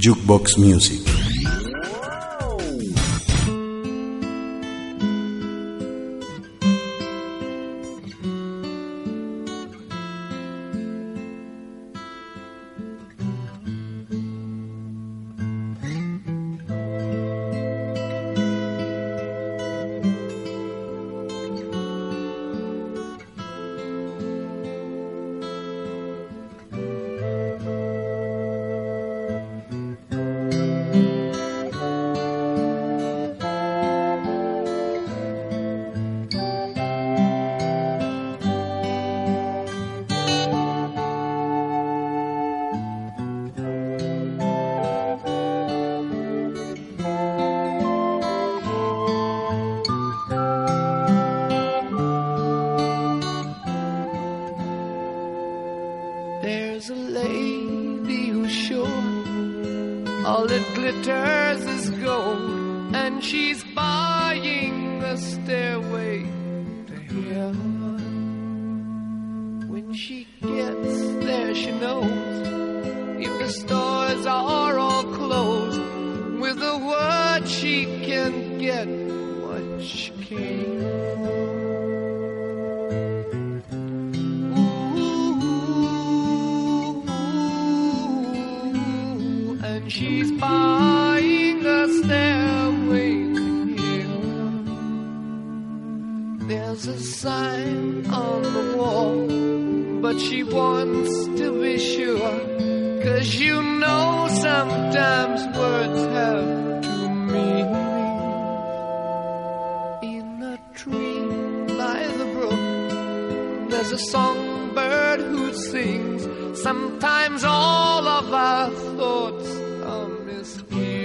Jukebox Music. glitters is gold, and she's buying the stairway. two be sure. Cause you know sometimes words have to meanings. In a tree by the brook, there's a songbird who sings. Sometimes all of our thoughts are misplaced.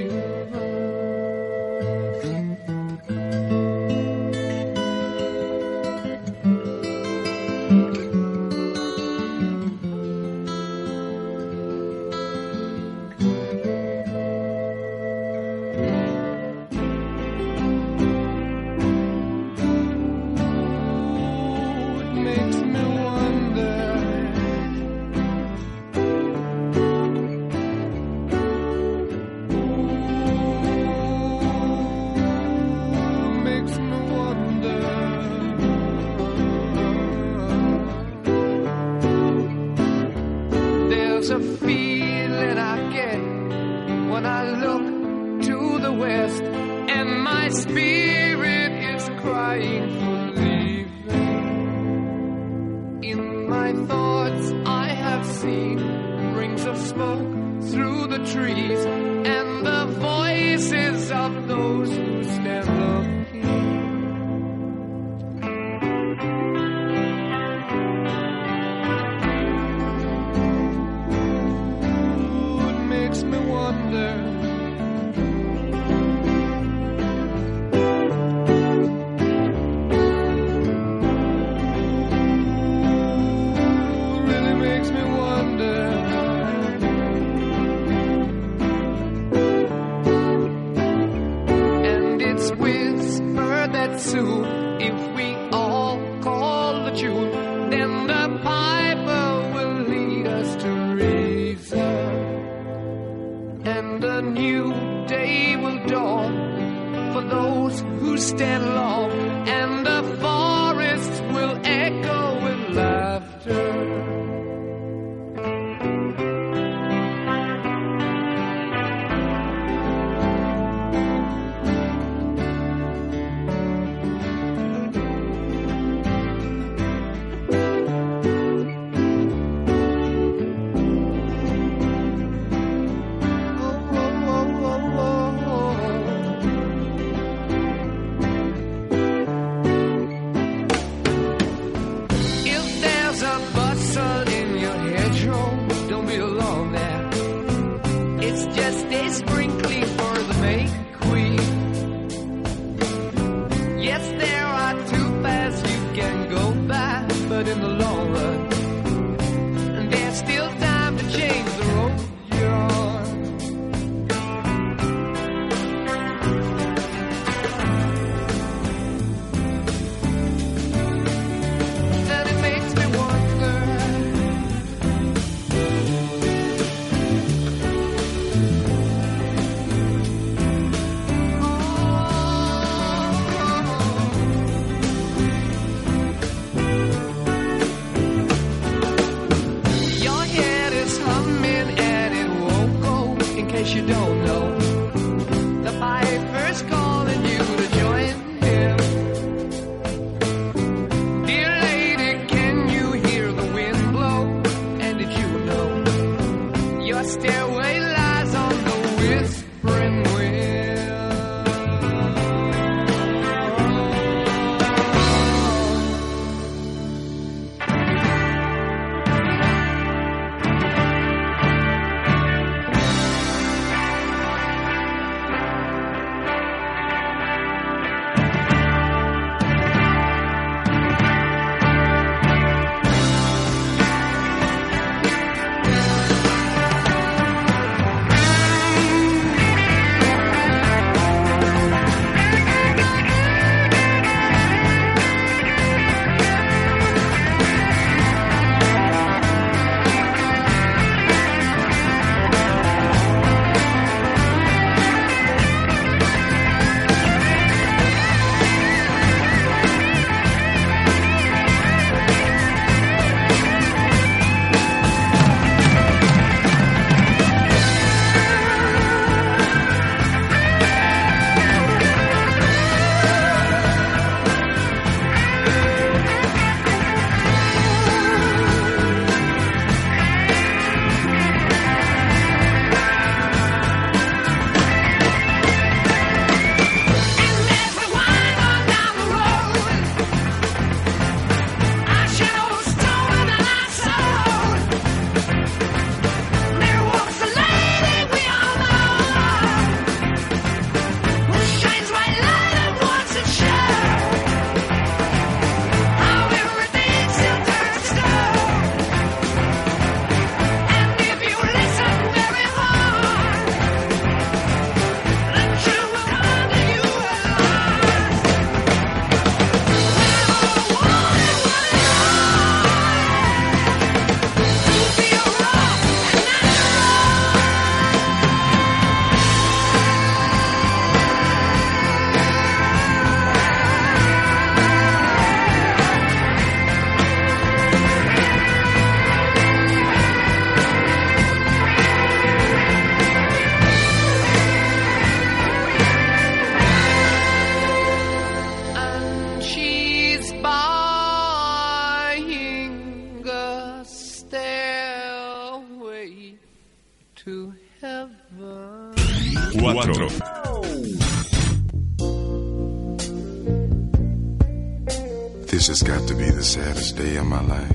This has got to be the saddest day of my life.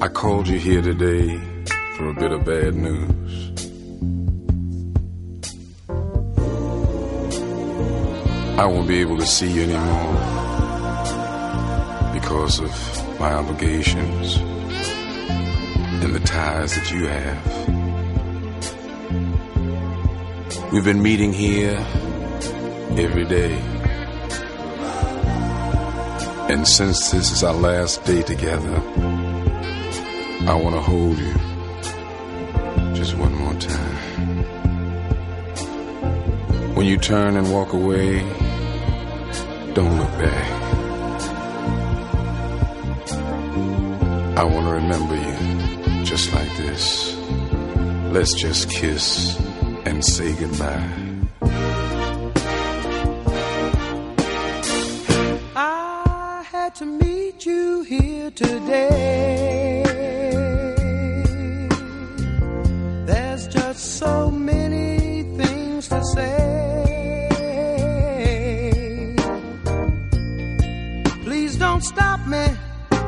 I called you here today for a bit of bad news. I won't be able to see you anymore because of my obligations and the ties that you have. We've been meeting here every day. And since this is our last day together, I want to hold you just one more time. When you turn and walk away, don't look back. I want to remember you just like this. Let's just kiss and say goodbye. Just so many things to say. Please don't stop me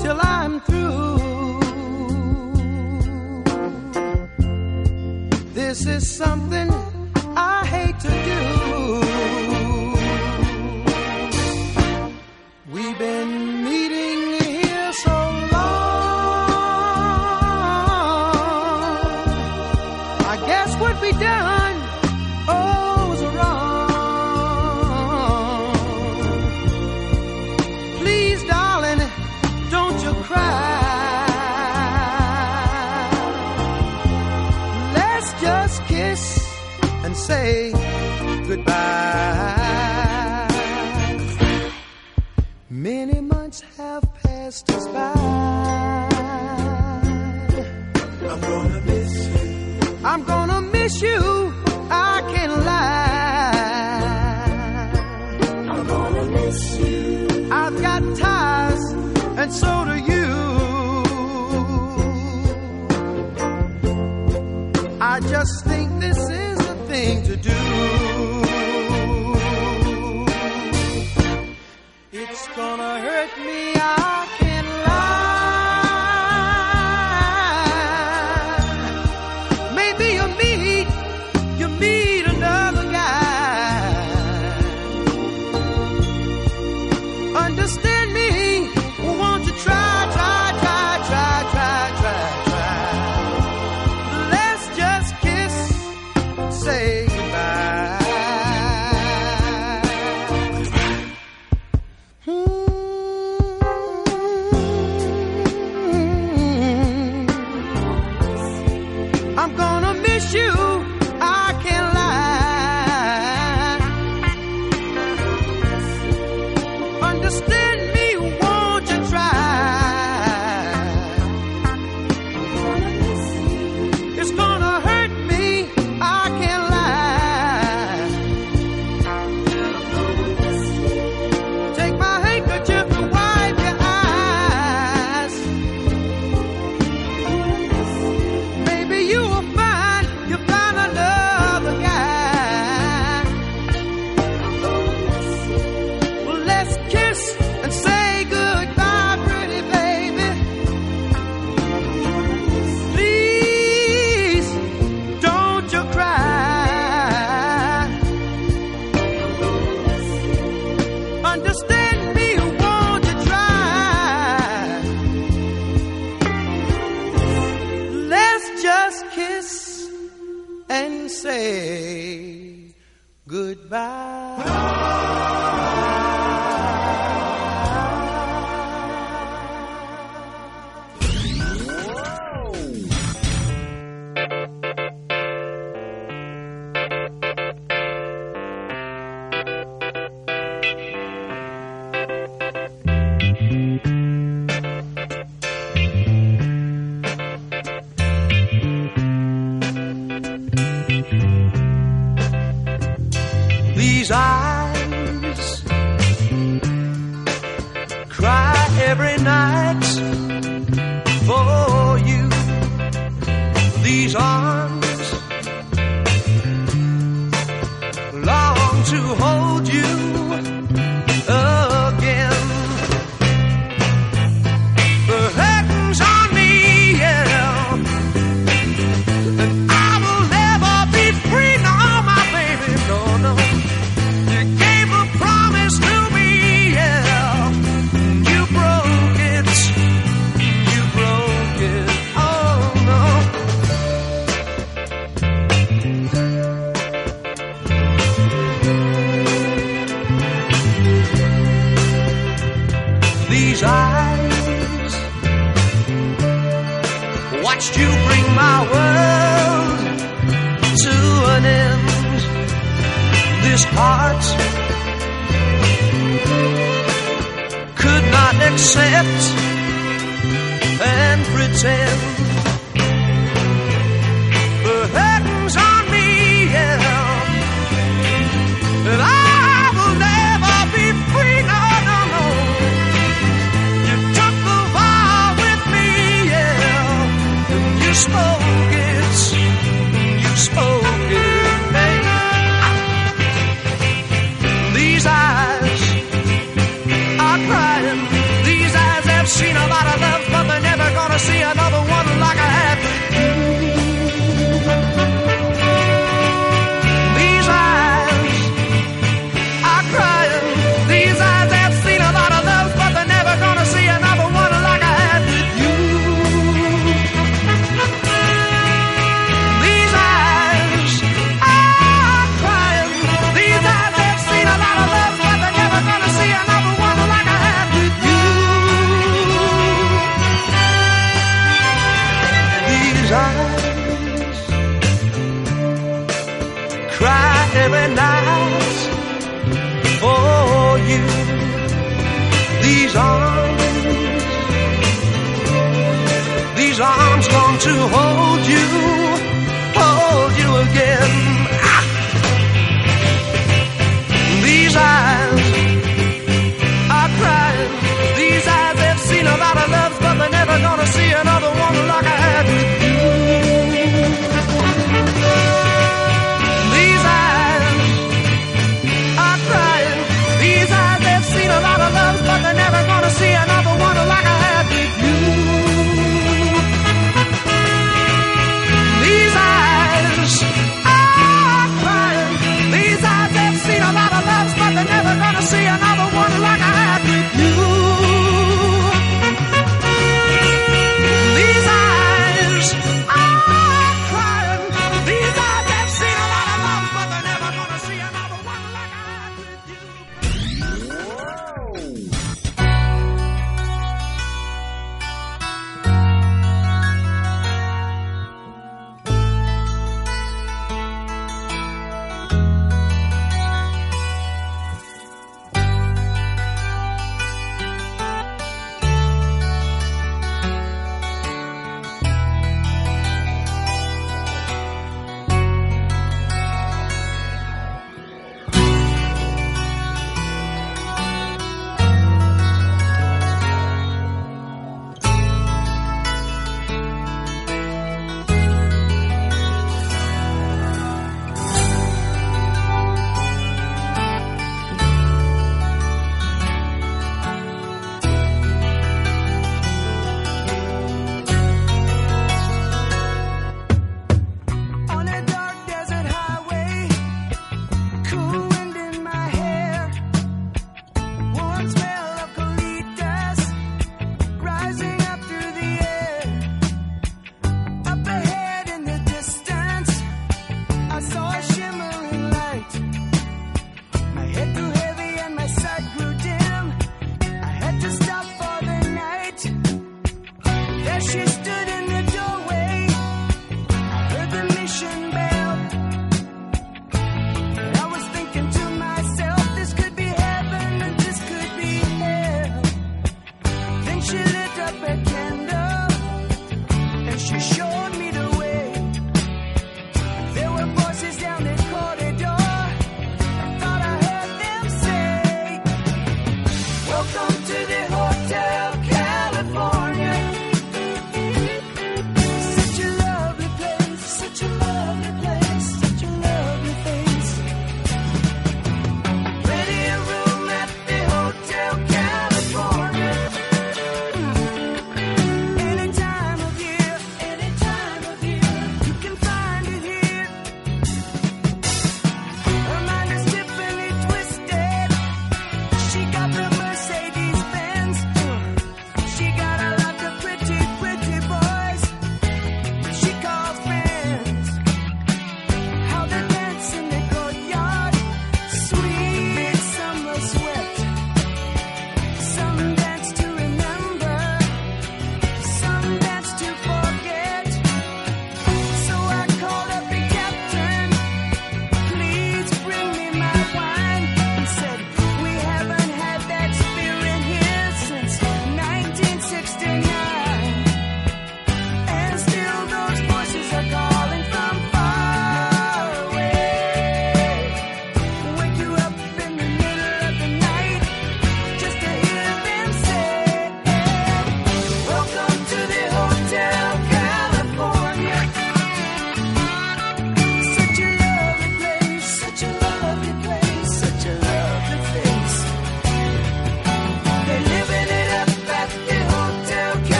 till I'm through. This is something I hate to do. moments have passed us by. I'm gonna miss you. I'm gonna miss you. I can lie. I'm gonna miss you. I've got ties, and so do you. I just think this is the thing to do. to hold you, hold you again. These eyes are crying. These eyes have seen a lot of loves, but they're never gonna see another one like I have.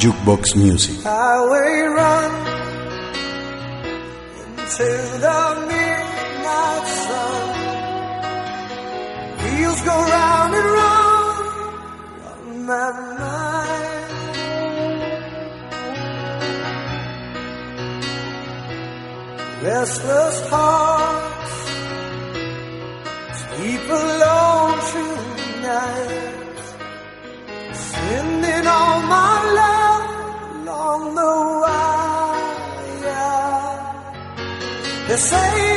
Jukebox Music. Highway run into the midnight sun. Wheels go round and round on my mind. Restless hearts sleep alone sending all my say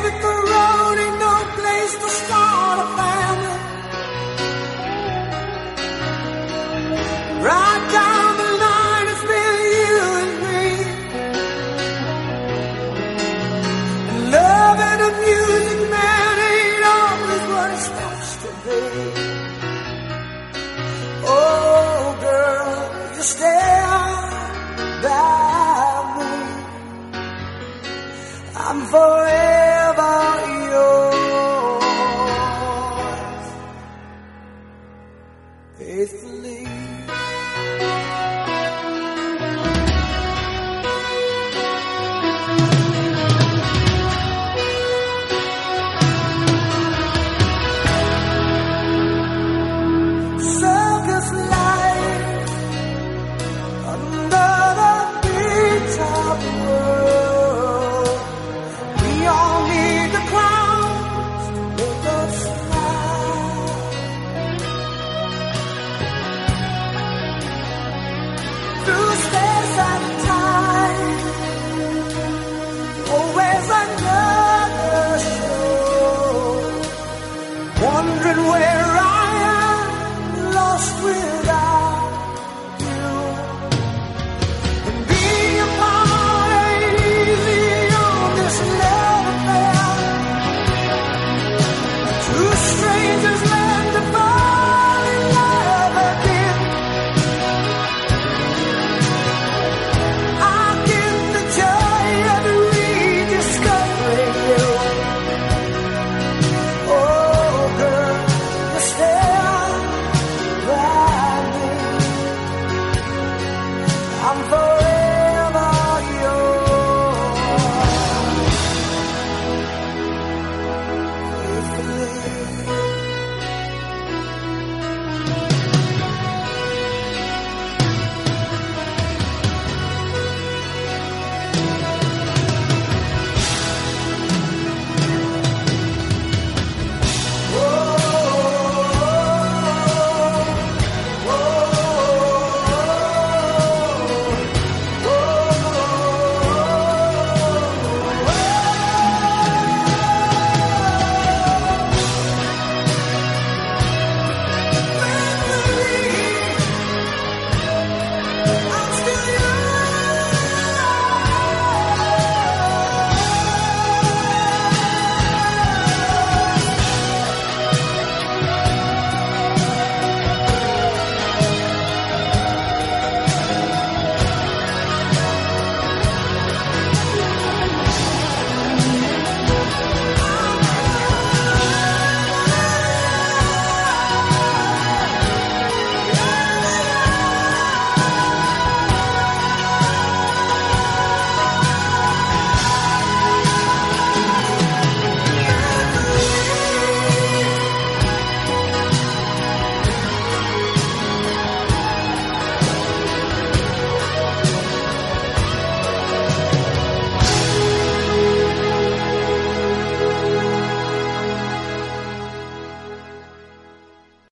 I'm full.